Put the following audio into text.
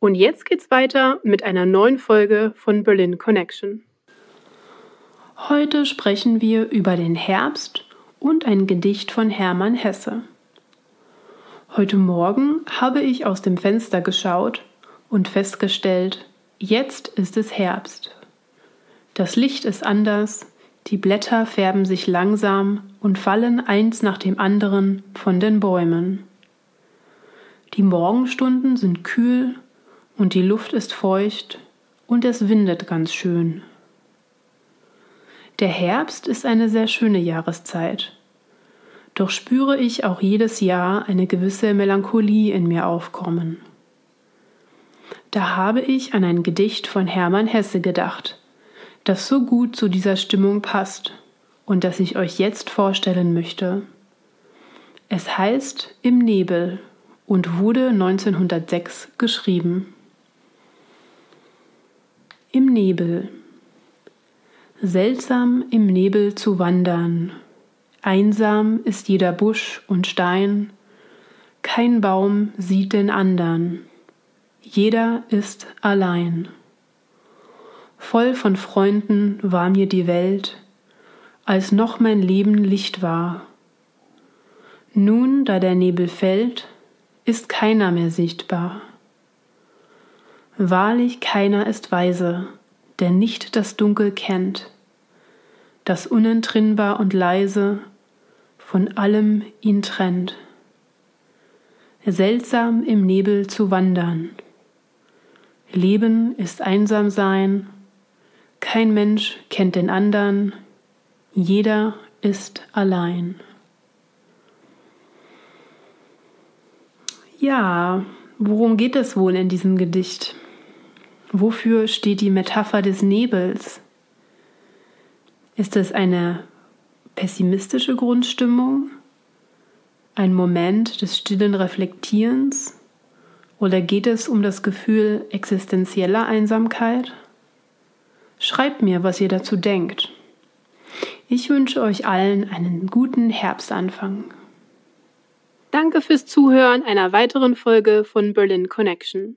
Und jetzt geht's weiter mit einer neuen Folge von Berlin Connection. Heute sprechen wir über den Herbst und ein Gedicht von Hermann Hesse. Heute Morgen habe ich aus dem Fenster geschaut und festgestellt, jetzt ist es Herbst. Das Licht ist anders, die Blätter färben sich langsam und fallen eins nach dem anderen von den Bäumen. Die Morgenstunden sind kühl und die Luft ist feucht und es windet ganz schön. Der Herbst ist eine sehr schöne Jahreszeit. Doch spüre ich auch jedes Jahr eine gewisse Melancholie in mir aufkommen. Da habe ich an ein Gedicht von Hermann Hesse gedacht, das so gut zu dieser Stimmung passt und das ich euch jetzt vorstellen möchte. Es heißt Im Nebel und wurde 1906 geschrieben. Im Nebel. Seltsam im Nebel zu wandern. Einsam ist jeder Busch und Stein. Kein Baum sieht den andern. Jeder ist allein. Voll von Freunden war mir die Welt, als noch mein Leben Licht war. Nun, da der Nebel fällt, ist keiner mehr sichtbar. Wahrlich keiner ist weise, der nicht das Dunkel kennt, das unentrinnbar und leise von allem ihn trennt. Seltsam im Nebel zu wandern. Leben ist einsam sein kein Mensch kennt den anderen, jeder ist allein. Ja, worum geht es wohl in diesem Gedicht? Wofür steht die Metapher des Nebels? Ist es eine pessimistische Grundstimmung? Ein Moment des stillen Reflektierens? Oder geht es um das Gefühl existenzieller Einsamkeit? Schreibt mir, was ihr dazu denkt. Ich wünsche euch allen einen guten Herbstanfang. Danke fürs Zuhören einer weiteren Folge von Berlin Connection.